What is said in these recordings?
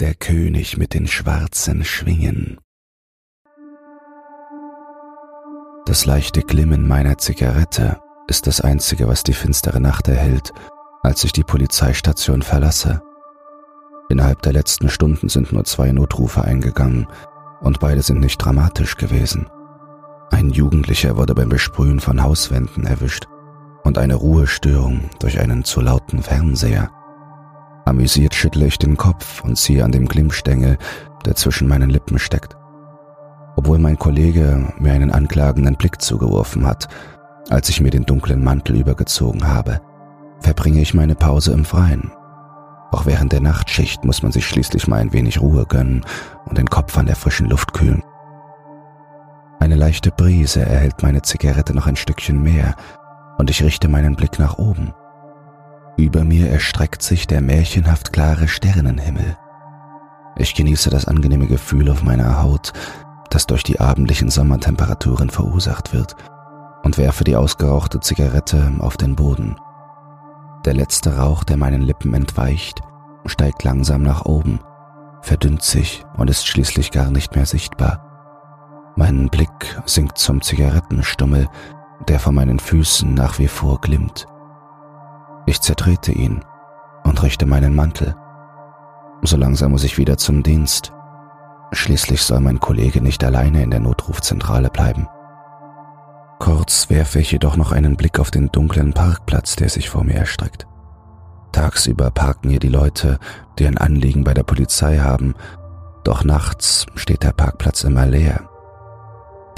der König mit den schwarzen Schwingen. Das leichte Glimmen meiner Zigarette ist das Einzige, was die finstere Nacht erhält, als ich die Polizeistation verlasse. Innerhalb der letzten Stunden sind nur zwei Notrufe eingegangen und beide sind nicht dramatisch gewesen. Ein Jugendlicher wurde beim Besprühen von Hauswänden erwischt und eine Ruhestörung durch einen zu lauten Fernseher. Amüsiert schüttle ich den Kopf und ziehe an dem Glimmstängel, der zwischen meinen Lippen steckt. Obwohl mein Kollege mir einen anklagenden Blick zugeworfen hat, als ich mir den dunklen Mantel übergezogen habe, verbringe ich meine Pause im Freien. Auch während der Nachtschicht muss man sich schließlich mal ein wenig Ruhe gönnen und den Kopf an der frischen Luft kühlen. Eine leichte Brise erhält meine Zigarette noch ein Stückchen mehr und ich richte meinen Blick nach oben. Über mir erstreckt sich der märchenhaft klare Sternenhimmel. Ich genieße das angenehme Gefühl auf meiner Haut, das durch die abendlichen Sommertemperaturen verursacht wird, und werfe die ausgerauchte Zigarette auf den Boden. Der letzte Rauch, der meinen Lippen entweicht, steigt langsam nach oben, verdünnt sich und ist schließlich gar nicht mehr sichtbar. Mein Blick sinkt zum Zigarettenstummel, der vor meinen Füßen nach wie vor glimmt. Ich zertrete ihn und richte meinen Mantel. So langsam muss ich wieder zum Dienst. Schließlich soll mein Kollege nicht alleine in der Notrufzentrale bleiben. Kurz werfe ich jedoch noch einen Blick auf den dunklen Parkplatz, der sich vor mir erstreckt. Tagsüber parken hier die Leute, die ein Anliegen bei der Polizei haben, doch nachts steht der Parkplatz immer leer.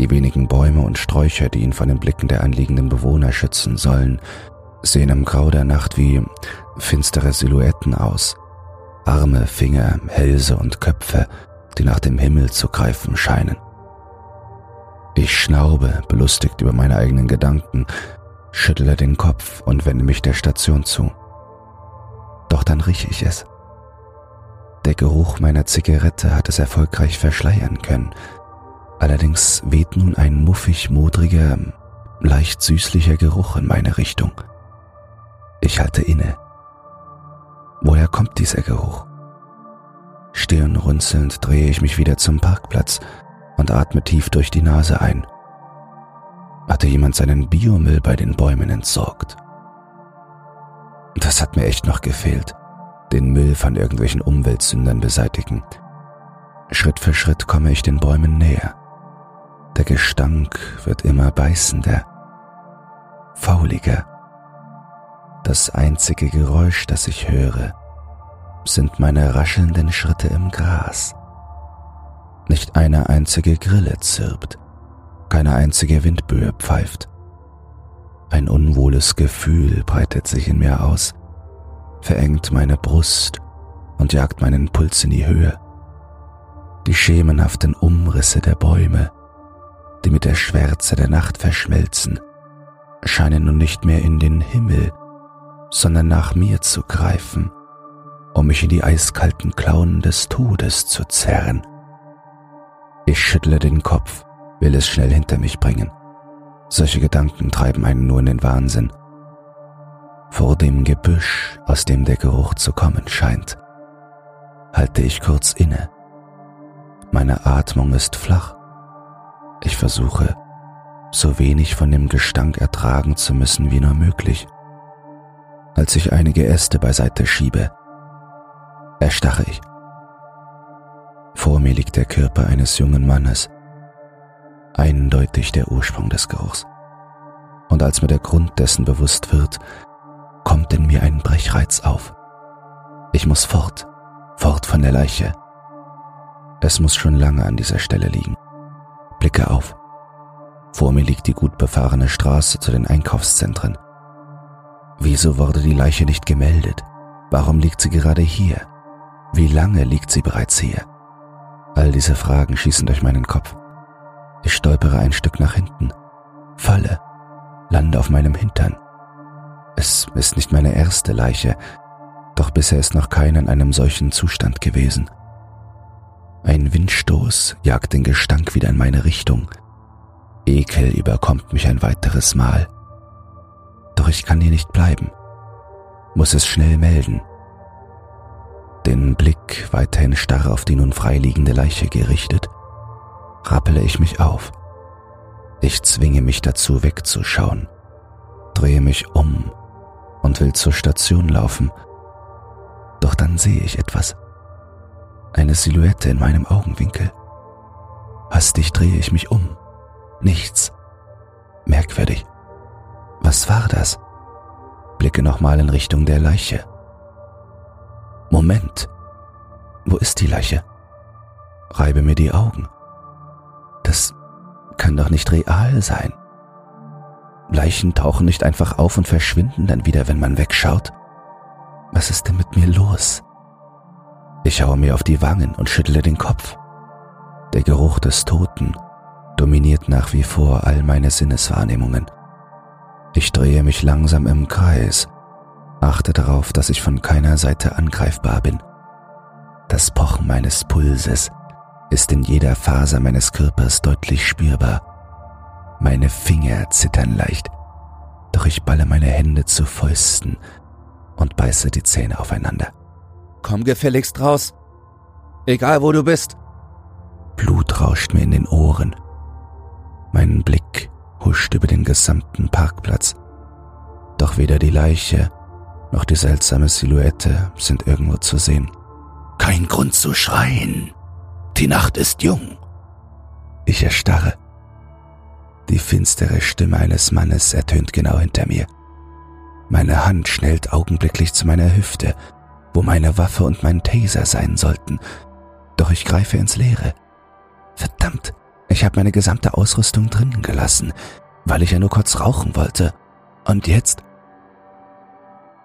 Die wenigen Bäume und Sträucher, die ihn von den Blicken der anliegenden Bewohner schützen sollen, sehen im Grau der Nacht wie finstere Silhouetten aus. Arme, Finger, Hälse und Köpfe, die nach dem Himmel zu greifen scheinen. Ich schnaube, belustigt über meine eigenen Gedanken, schüttle den Kopf und wende mich der Station zu. Doch dann rieche ich es. Der Geruch meiner Zigarette hat es erfolgreich verschleiern können. Allerdings weht nun ein muffig-modriger, leicht süßlicher Geruch in meine Richtung. Ich halte inne. Woher kommt dieser Geruch? Stirnrunzelnd drehe ich mich wieder zum Parkplatz und atme tief durch die Nase ein. Hatte jemand seinen Biomüll bei den Bäumen entsorgt? Das hat mir echt noch gefehlt, den Müll von irgendwelchen Umweltsündern beseitigen. Schritt für Schritt komme ich den Bäumen näher. Der Gestank wird immer beißender, fauliger. Das einzige Geräusch, das ich höre, sind meine raschelnden Schritte im Gras. Nicht eine einzige Grille zirpt, keine einzige Windböe pfeift. Ein unwohles Gefühl breitet sich in mir aus, verengt meine Brust und jagt meinen Puls in die Höhe. Die schemenhaften Umrisse der Bäume, die mit der Schwärze der Nacht verschmelzen, scheinen nun nicht mehr in den Himmel, sondern nach mir zu greifen, um mich in die eiskalten Klauen des Todes zu zerren. Ich schüttle den Kopf, will es schnell hinter mich bringen. Solche Gedanken treiben einen nur in den Wahnsinn. Vor dem Gebüsch, aus dem der Geruch zu kommen scheint, halte ich kurz inne. Meine Atmung ist flach. Ich versuche, so wenig von dem Gestank ertragen zu müssen wie nur möglich. Als ich einige Äste beiseite schiebe, erstarre ich. Vor mir liegt der Körper eines jungen Mannes, eindeutig der Ursprung des Geruchs. Und als mir der Grund dessen bewusst wird, kommt in mir ein Brechreiz auf. Ich muss fort, fort von der Leiche. Es muss schon lange an dieser Stelle liegen. Blicke auf. Vor mir liegt die gut befahrene Straße zu den Einkaufszentren. Wieso wurde die Leiche nicht gemeldet? Warum liegt sie gerade hier? Wie lange liegt sie bereits hier? All diese Fragen schießen durch meinen Kopf. Ich stolpere ein Stück nach hinten, falle, lande auf meinem Hintern. Es ist nicht meine erste Leiche, doch bisher ist noch keine in einem solchen Zustand gewesen. Ein Windstoß jagt den Gestank wieder in meine Richtung. Ekel überkommt mich ein weiteres Mal. Doch ich kann hier nicht bleiben, muss es schnell melden. Den Blick weiterhin starr auf die nun freiliegende Leiche gerichtet, rappele ich mich auf. Ich zwinge mich dazu wegzuschauen, drehe mich um und will zur Station laufen. Doch dann sehe ich etwas. Eine Silhouette in meinem Augenwinkel. Hastig drehe ich mich um. Nichts. Merkwürdig. Was war das? Blicke nochmal in Richtung der Leiche. Moment. Wo ist die Leiche? Reibe mir die Augen. Das kann doch nicht real sein. Leichen tauchen nicht einfach auf und verschwinden dann wieder, wenn man wegschaut. Was ist denn mit mir los? Ich haue mir auf die Wangen und schüttle den Kopf. Der Geruch des Toten dominiert nach wie vor all meine Sinneswahrnehmungen. Ich drehe mich langsam im Kreis, achte darauf, dass ich von keiner Seite angreifbar bin. Das Pochen meines Pulses ist in jeder Faser meines Körpers deutlich spürbar. Meine Finger zittern leicht, doch ich balle meine Hände zu Fäusten und beiße die Zähne aufeinander. Komm gefälligst raus, egal wo du bist. Blut rauscht mir in den Ohren. Mein Blick huscht über den gesamten Parkplatz. Doch weder die Leiche noch die seltsame Silhouette sind irgendwo zu sehen. Kein Grund zu schreien. Die Nacht ist jung. Ich erstarre. Die finstere Stimme eines Mannes ertönt genau hinter mir. Meine Hand schnellt augenblicklich zu meiner Hüfte, wo meine Waffe und mein Taser sein sollten, doch ich greife ins Leere. Verdammt, ich habe meine gesamte Ausrüstung drinnen gelassen, weil ich ja nur kurz rauchen wollte. Und jetzt?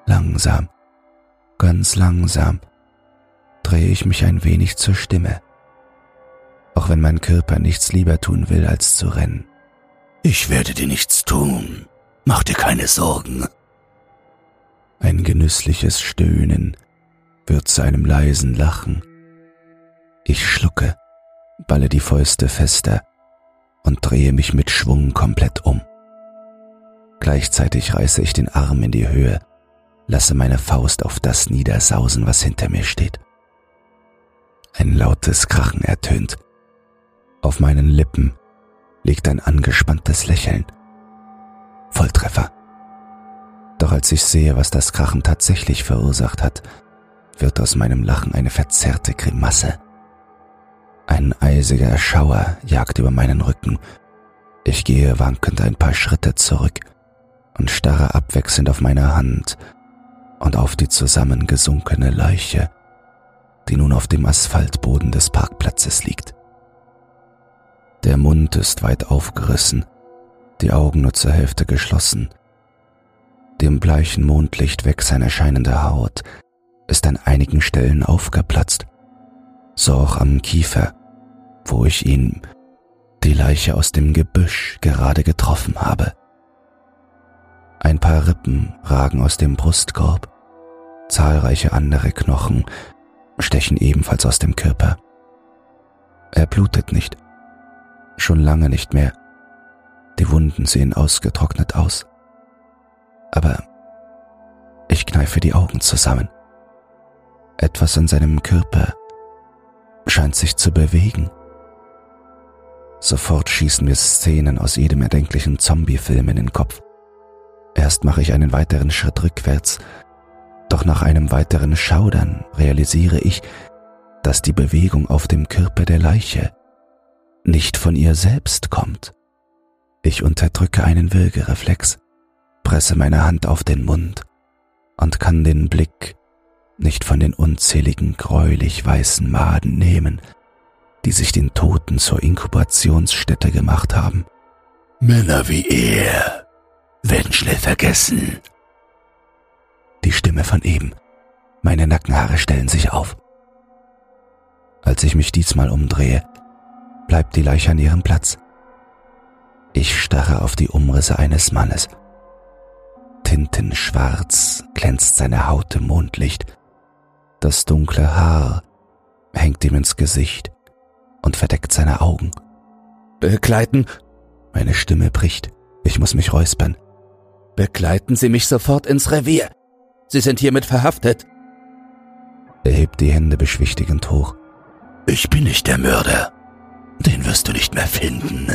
Langsam, ganz langsam, drehe ich mich ein wenig zur Stimme auch wenn mein Körper nichts lieber tun will, als zu rennen. Ich werde dir nichts tun. Mach dir keine Sorgen. Ein genüssliches Stöhnen wird zu einem leisen Lachen. Ich schlucke, balle die Fäuste fester und drehe mich mit Schwung komplett um. Gleichzeitig reiße ich den Arm in die Höhe, lasse meine Faust auf das niedersausen, was hinter mir steht. Ein lautes Krachen ertönt, auf meinen Lippen liegt ein angespanntes Lächeln. Volltreffer. Doch als ich sehe, was das Krachen tatsächlich verursacht hat, wird aus meinem Lachen eine verzerrte Grimasse. Ein eisiger Schauer jagt über meinen Rücken. Ich gehe wankend ein paar Schritte zurück und starre abwechselnd auf meine Hand und auf die zusammengesunkene Leiche, die nun auf dem Asphaltboden des Parkplatzes liegt. Der Mund ist weit aufgerissen, die Augen nur zur Hälfte geschlossen. Dem bleichen Mondlicht weg seiner erscheinende Haut ist an einigen Stellen aufgeplatzt, so auch am Kiefer, wo ich ihn, die Leiche aus dem Gebüsch, gerade getroffen habe. Ein paar Rippen ragen aus dem Brustkorb, zahlreiche andere Knochen stechen ebenfalls aus dem Körper. Er blutet nicht, Schon lange nicht mehr. Die Wunden sehen ausgetrocknet aus. Aber ich kneife die Augen zusammen. Etwas in seinem Körper scheint sich zu bewegen. Sofort schießen mir Szenen aus jedem erdenklichen Zombie-Film in den Kopf. Erst mache ich einen weiteren Schritt rückwärts, doch nach einem weiteren Schaudern realisiere ich, dass die Bewegung auf dem Körper der Leiche nicht von ihr selbst kommt. Ich unterdrücke einen Würgereflex, presse meine Hand auf den Mund und kann den Blick nicht von den unzähligen gräulich weißen Maden nehmen, die sich den Toten zur Inkubationsstätte gemacht haben. Männer wie er werden schnell vergessen. Die Stimme von eben. Meine Nackenhaare stellen sich auf. Als ich mich diesmal umdrehe, bleibt die Leiche an ihrem Platz. Ich starre auf die Umrisse eines Mannes. Tintenschwarz glänzt seine Haut im Mondlicht. Das dunkle Haar hängt ihm ins Gesicht und verdeckt seine Augen. Begleiten? Meine Stimme bricht. Ich muss mich räuspern. Begleiten Sie mich sofort ins Revier. Sie sind hiermit verhaftet. Er hebt die Hände beschwichtigend hoch. Ich bin nicht der Mörder. Den wirst du nicht mehr finden.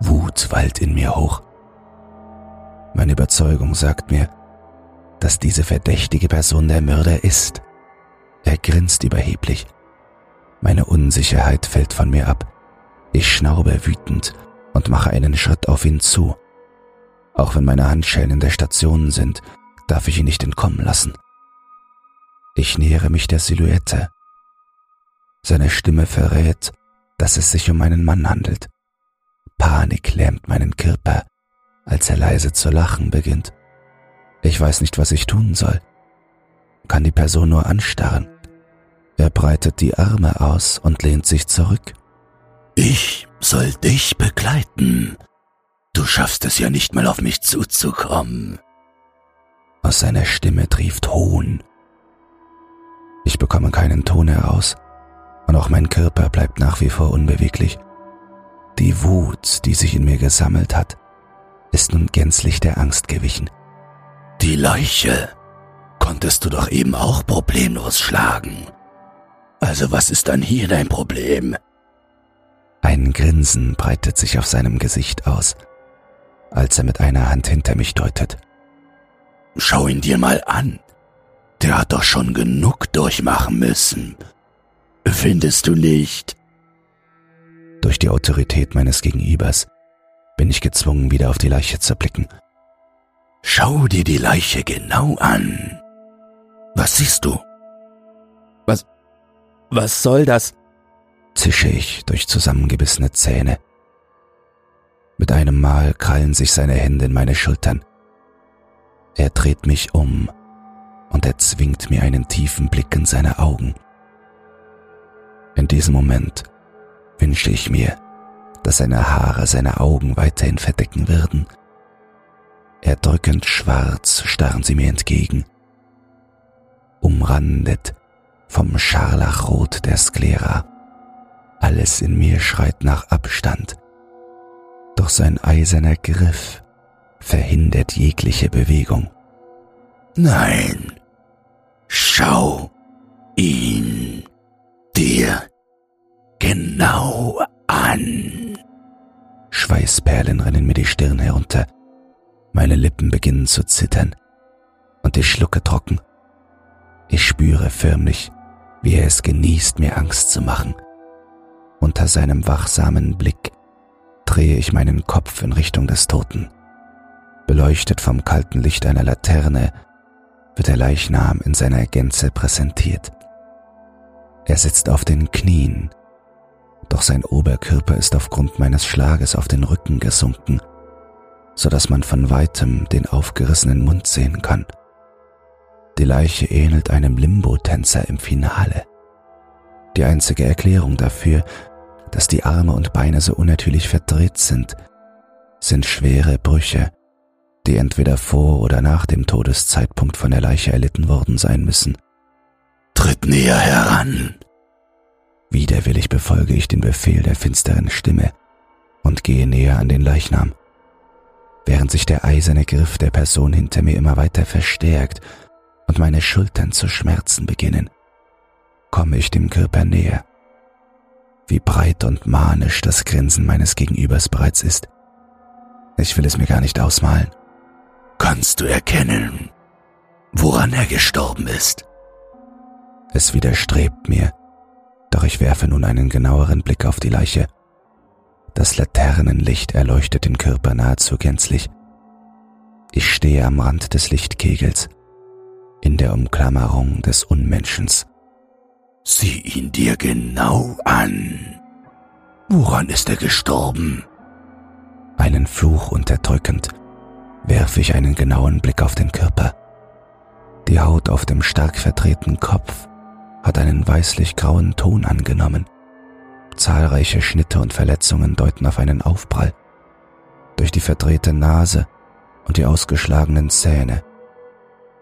Wut wallt in mir hoch. Meine Überzeugung sagt mir, dass diese verdächtige Person der Mörder ist. Er grinst überheblich. Meine Unsicherheit fällt von mir ab. Ich schnaube wütend und mache einen Schritt auf ihn zu. Auch wenn meine Handschellen in der Station sind, darf ich ihn nicht entkommen lassen. Ich nähere mich der Silhouette. Seine Stimme verrät, dass es sich um einen Mann handelt. Panik lähmt meinen Körper, als er leise zu lachen beginnt. Ich weiß nicht, was ich tun soll. Kann die Person nur anstarren. Er breitet die Arme aus und lehnt sich zurück. Ich soll dich begleiten. Du schaffst es ja nicht mal auf mich zuzukommen. Aus seiner Stimme trieft Hohn. Ich bekomme keinen Ton heraus, und auch mein Körper bleibt nach wie vor unbeweglich. Die Wut, die sich in mir gesammelt hat, ist nun gänzlich der Angst gewichen. Die Leiche konntest du doch eben auch problemlos schlagen. Also was ist dann hier dein Problem? Ein Grinsen breitet sich auf seinem Gesicht aus, als er mit einer Hand hinter mich deutet. Schau ihn dir mal an. Der hat doch schon genug durchmachen müssen. Findest du nicht? Durch die Autorität meines Gegenübers bin ich gezwungen, wieder auf die Leiche zu blicken. Schau dir die Leiche genau an. Was siehst du? Was, was soll das? zische ich durch zusammengebissene Zähne. Mit einem Mal krallen sich seine Hände in meine Schultern. Er dreht mich um und er zwingt mir einen tiefen Blick in seine Augen. In diesem Moment wünsche ich mir, dass seine Haare seine Augen weiterhin verdecken würden. Erdrückend schwarz starren sie mir entgegen, umrandet vom Scharlachrot der Sklera. Alles in mir schreit nach Abstand, doch sein eiserner Griff verhindert jegliche Bewegung. Nein, schau ihn dir genau an. Schweißperlen rennen mir die Stirn herunter. Meine Lippen beginnen zu zittern und ich schlucke trocken. Ich spüre förmlich, wie er es genießt, mir Angst zu machen. Unter seinem wachsamen Blick drehe ich meinen Kopf in Richtung des Toten. Beleuchtet vom kalten Licht einer Laterne wird der Leichnam in seiner Gänze präsentiert. Er sitzt auf den Knien, doch sein Oberkörper ist aufgrund meines Schlages auf den Rücken gesunken, so dass man von weitem den aufgerissenen Mund sehen kann. Die Leiche ähnelt einem Limbo-Tänzer im Finale. Die einzige Erklärung dafür, dass die Arme und Beine so unnatürlich verdreht sind, sind schwere Brüche, die entweder vor oder nach dem Todeszeitpunkt von der Leiche erlitten worden sein müssen. Tritt näher heran. Widerwillig befolge ich den Befehl der finsteren Stimme und gehe näher an den Leichnam. Während sich der eiserne Griff der Person hinter mir immer weiter verstärkt und meine Schultern zu schmerzen beginnen, komme ich dem Körper näher. Wie breit und manisch das Grinsen meines Gegenübers bereits ist. Ich will es mir gar nicht ausmalen. Kannst du erkennen, woran er gestorben ist? Es widerstrebt mir, doch ich werfe nun einen genaueren Blick auf die Leiche. Das Laternenlicht erleuchtet den Körper nahezu gänzlich. Ich stehe am Rand des Lichtkegels, in der Umklammerung des Unmenschens. Sieh ihn dir genau an. Woran ist er gestorben? Einen Fluch unterdrückend werfe ich einen genauen Blick auf den Körper. Die Haut auf dem stark verdrehten Kopf hat einen weißlich-grauen Ton angenommen. Zahlreiche Schnitte und Verletzungen deuten auf einen Aufprall. Durch die verdrehte Nase und die ausgeschlagenen Zähne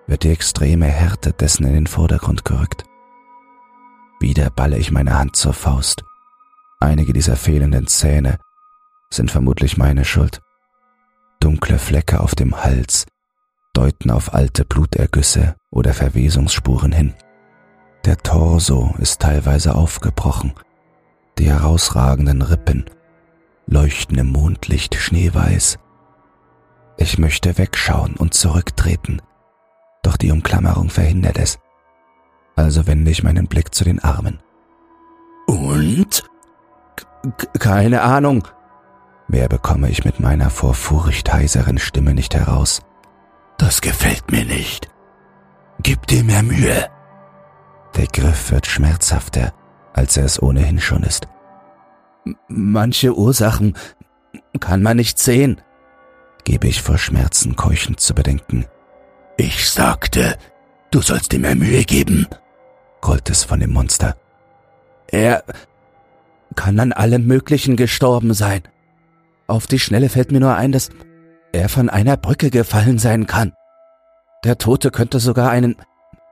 wird die extreme Härte dessen in den Vordergrund gerückt. Wieder balle ich meine Hand zur Faust. Einige dieser fehlenden Zähne sind vermutlich meine Schuld. Dunkle Flecke auf dem Hals deuten auf alte Blutergüsse oder Verwesungsspuren hin. Der Torso ist teilweise aufgebrochen, die herausragenden Rippen leuchten im Mondlicht schneeweiß. Ich möchte wegschauen und zurücktreten, doch die Umklammerung verhindert es. Also wende ich meinen Blick zu den Armen. Und? K keine Ahnung. Mehr bekomme ich mit meiner vor Furcht heiseren Stimme nicht heraus. Das gefällt mir nicht. Gib dir mehr Mühe. Der Griff wird schmerzhafter, als er es ohnehin schon ist. Manche Ursachen kann man nicht sehen, gebe ich vor Schmerzen keuchend zu bedenken. Ich sagte, du sollst dir mehr Mühe geben, grollt es von dem Monster. Er kann an allem Möglichen gestorben sein. Auf die Schnelle fällt mir nur ein, dass er von einer Brücke gefallen sein kann. Der Tote könnte sogar einen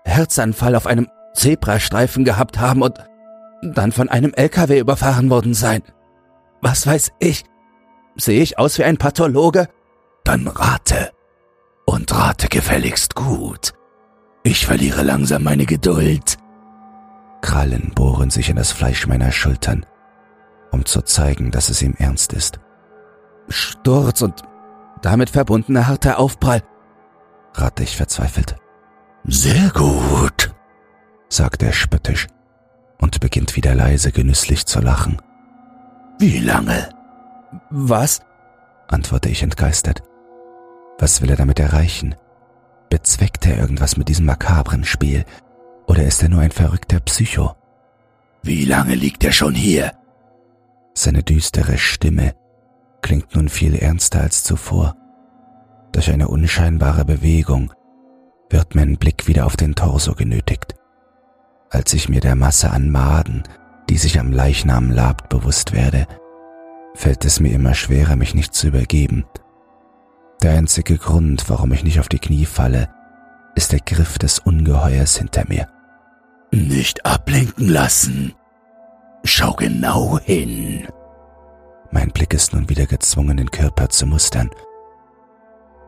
Herzanfall auf einem Zebrastreifen gehabt haben und dann von einem LKW überfahren worden sein. Was weiß ich? Sehe ich aus wie ein Pathologe? Dann rate. Und rate gefälligst gut. Ich verliere langsam meine Geduld. Krallen bohren sich in das Fleisch meiner Schultern, um zu zeigen, dass es ihm ernst ist. Sturz und damit verbundener harter Aufprall, rate ich verzweifelt. Sehr gut, sagt er spöttisch und beginnt wieder leise genüsslich zu lachen. Wie lange? Was? antworte ich entgeistert. Was will er damit erreichen? Bezweckt er irgendwas mit diesem makabren Spiel? Oder ist er nur ein verrückter Psycho? Wie lange liegt er schon hier? Seine düstere Stimme klingt nun viel ernster als zuvor. Durch eine unscheinbare Bewegung wird mein Blick wieder auf den Torso genötigt. Als ich mir der Masse an Maden, die sich am Leichnam labt, bewusst werde, fällt es mir immer schwerer, mich nicht zu übergeben. Der einzige Grund, warum ich nicht auf die Knie falle, ist der Griff des Ungeheuers hinter mir. Nicht ablenken lassen. Schau genau hin. Mein Blick ist nun wieder gezwungen, den Körper zu mustern.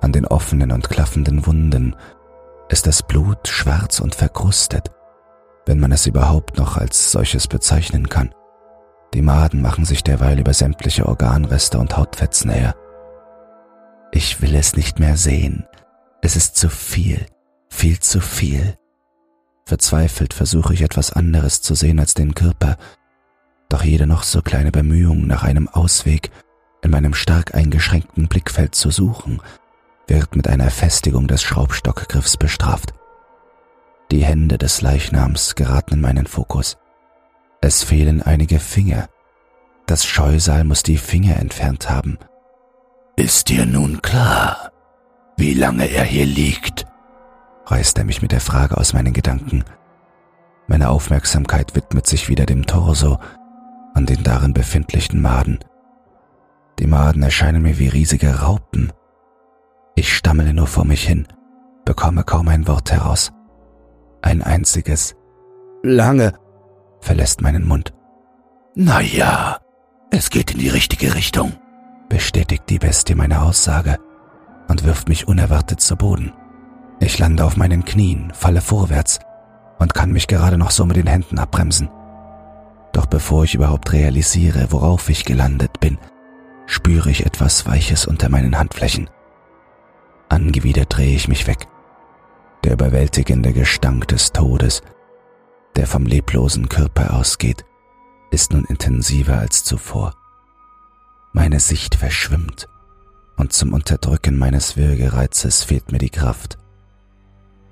An den offenen und klaffenden Wunden ist das Blut schwarz und verkrustet, wenn man es überhaupt noch als solches bezeichnen kann. Die Maden machen sich derweil über sämtliche Organreste und Hautfetzen her. Ich will es nicht mehr sehen. Es ist zu viel, viel zu viel. Verzweifelt versuche ich etwas anderes zu sehen als den Körper, doch jede noch so kleine Bemühung nach einem Ausweg in meinem stark eingeschränkten Blickfeld zu suchen, wird mit einer Festigung des Schraubstockgriffs bestraft. Die Hände des Leichnams geraten in meinen Fokus. Es fehlen einige Finger. Das Scheusal muss die Finger entfernt haben. Ist dir nun klar, wie lange er hier liegt? reißt er mich mit der Frage aus meinen Gedanken. Meine Aufmerksamkeit widmet sich wieder dem Torso, an den darin befindlichen Maden. Die Maden erscheinen mir wie riesige Raupen. Ich stammele nur vor mich hin, bekomme kaum ein Wort heraus. Ein einziges Lange verlässt meinen Mund. Na ja, es geht in die richtige Richtung, bestätigt die Bestie meine Aussage und wirft mich unerwartet zu Boden. Ich lande auf meinen Knien, falle vorwärts und kann mich gerade noch so mit den Händen abbremsen. Doch bevor ich überhaupt realisiere, worauf ich gelandet bin, spüre ich etwas Weiches unter meinen Handflächen. Angewidert drehe ich mich weg. Der überwältigende Gestank des Todes, der vom leblosen Körper ausgeht, ist nun intensiver als zuvor. Meine Sicht verschwimmt und zum Unterdrücken meines Würgereizes fehlt mir die Kraft.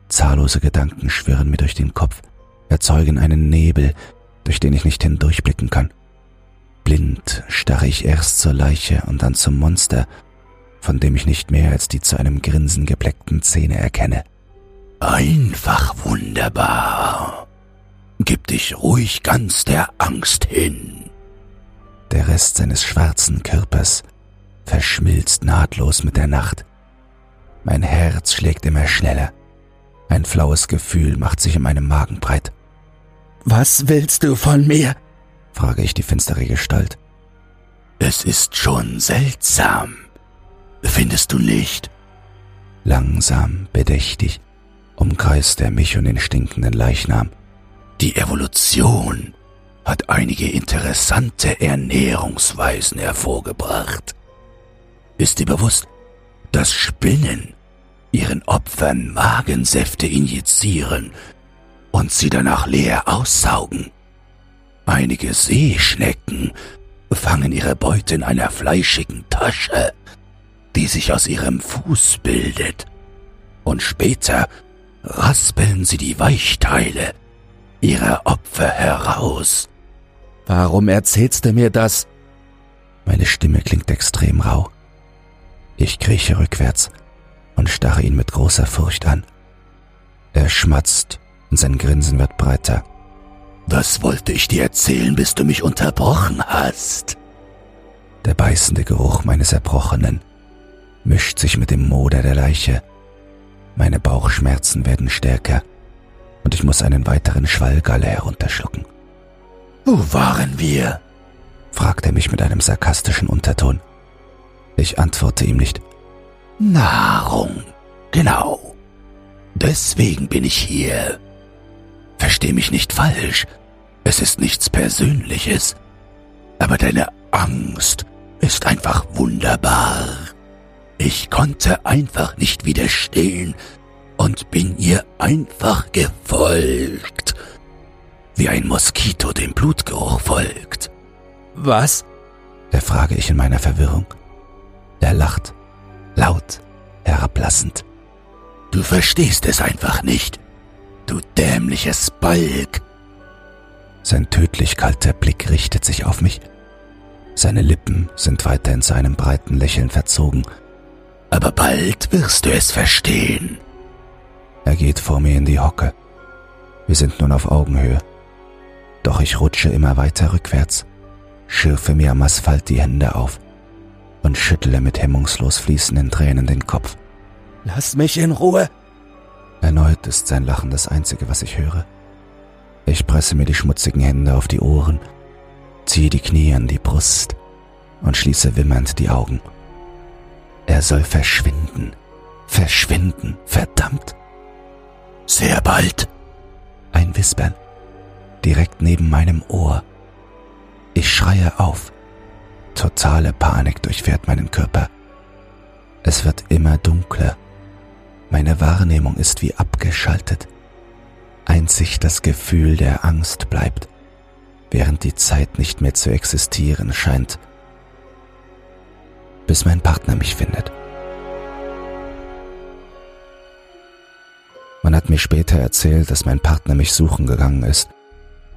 Zahllose Gedanken schwirren mir durch den Kopf, erzeugen einen Nebel, durch den ich nicht hindurchblicken kann. Blind starre ich erst zur Leiche und dann zum Monster, von dem ich nicht mehr als die zu einem Grinsen gebleckten Zähne erkenne. Einfach wunderbar. Gib dich ruhig ganz der Angst hin. Der Rest seines schwarzen Körpers verschmilzt nahtlos mit der Nacht. Mein Herz schlägt immer schneller. Ein flaues Gefühl macht sich in meinem Magen breit. Was willst du von mir? frage ich die finstere Gestalt. Es ist schon seltsam. Findest du nicht? Langsam, bedächtig umkreist er mich und den stinkenden Leichnam. Die Evolution hat einige interessante Ernährungsweisen hervorgebracht. Ist dir bewusst, dass Spinnen ihren Opfern Magensäfte injizieren und sie danach leer aussaugen? Einige Seeschnecken fangen ihre Beute in einer fleischigen Tasche, die sich aus ihrem Fuß bildet, und später raspeln sie die Weichteile ihrer Opfer heraus. Warum erzählst du mir das? Meine Stimme klingt extrem rau. Ich krieche rückwärts und starre ihn mit großer Furcht an. Er schmatzt und sein Grinsen wird breiter. Das wollte ich dir erzählen, bis du mich unterbrochen hast. Der beißende Geruch meines Erbrochenen mischt sich mit dem Moder der Leiche. Meine Bauchschmerzen werden stärker und ich muss einen weiteren Schwallgalle herunterschlucken. Wo waren wir? fragt er mich mit einem sarkastischen Unterton. Ich antworte ihm nicht. Nahrung. Genau. Deswegen bin ich hier. Versteh mich nicht falsch. Es ist nichts Persönliches. Aber deine Angst ist einfach wunderbar. Ich konnte einfach nicht widerstehen und bin ihr einfach gefolgt. Wie ein Moskito dem Blutgeruch folgt. Was? erfrage ich in meiner Verwirrung. Er lacht, laut, herablassend. Du verstehst es einfach nicht, du dämliches Balk. Sein tödlich kalter Blick richtet sich auf mich. Seine Lippen sind weiter in seinem breiten Lächeln verzogen. Aber bald wirst du es verstehen. Er geht vor mir in die Hocke. Wir sind nun auf Augenhöhe. Doch ich rutsche immer weiter rückwärts, schürfe mir am Asphalt die Hände auf und schüttle mit hemmungslos fließenden Tränen den Kopf. Lass mich in Ruhe! Erneut ist sein Lachen das Einzige, was ich höre. Ich presse mir die schmutzigen Hände auf die Ohren, ziehe die Knie an die Brust und schließe wimmernd die Augen. Er soll verschwinden. Verschwinden, verdammt. Sehr bald. Ein Wispern direkt neben meinem Ohr. Ich schreie auf. Totale Panik durchfährt meinen Körper. Es wird immer dunkler. Meine Wahrnehmung ist wie abgeschaltet. Einzig das Gefühl der Angst bleibt, während die Zeit nicht mehr zu existieren scheint, bis mein Partner mich findet. Man hat mir später erzählt, dass mein Partner mich suchen gegangen ist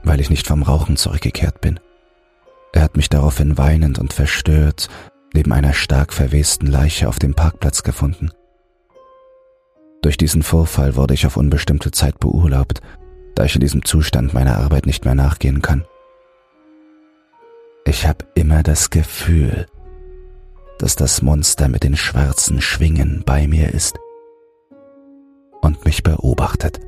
weil ich nicht vom Rauchen zurückgekehrt bin. Er hat mich daraufhin weinend und verstört neben einer stark verwesten Leiche auf dem Parkplatz gefunden. Durch diesen Vorfall wurde ich auf unbestimmte Zeit beurlaubt, da ich in diesem Zustand meiner Arbeit nicht mehr nachgehen kann. Ich habe immer das Gefühl, dass das Monster mit den schwarzen Schwingen bei mir ist und mich beobachtet.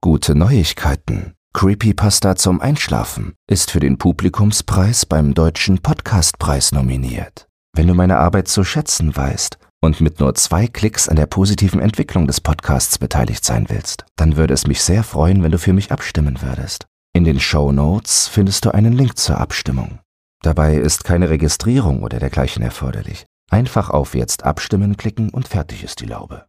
Gute Neuigkeiten. Creepypasta zum Einschlafen ist für den Publikumspreis beim Deutschen Podcastpreis nominiert. Wenn du meine Arbeit zu schätzen weißt und mit nur zwei Klicks an der positiven Entwicklung des Podcasts beteiligt sein willst, dann würde es mich sehr freuen, wenn du für mich abstimmen würdest. In den Show Notes findest du einen Link zur Abstimmung. Dabei ist keine Registrierung oder dergleichen erforderlich. Einfach auf Jetzt abstimmen klicken und fertig ist die Laube.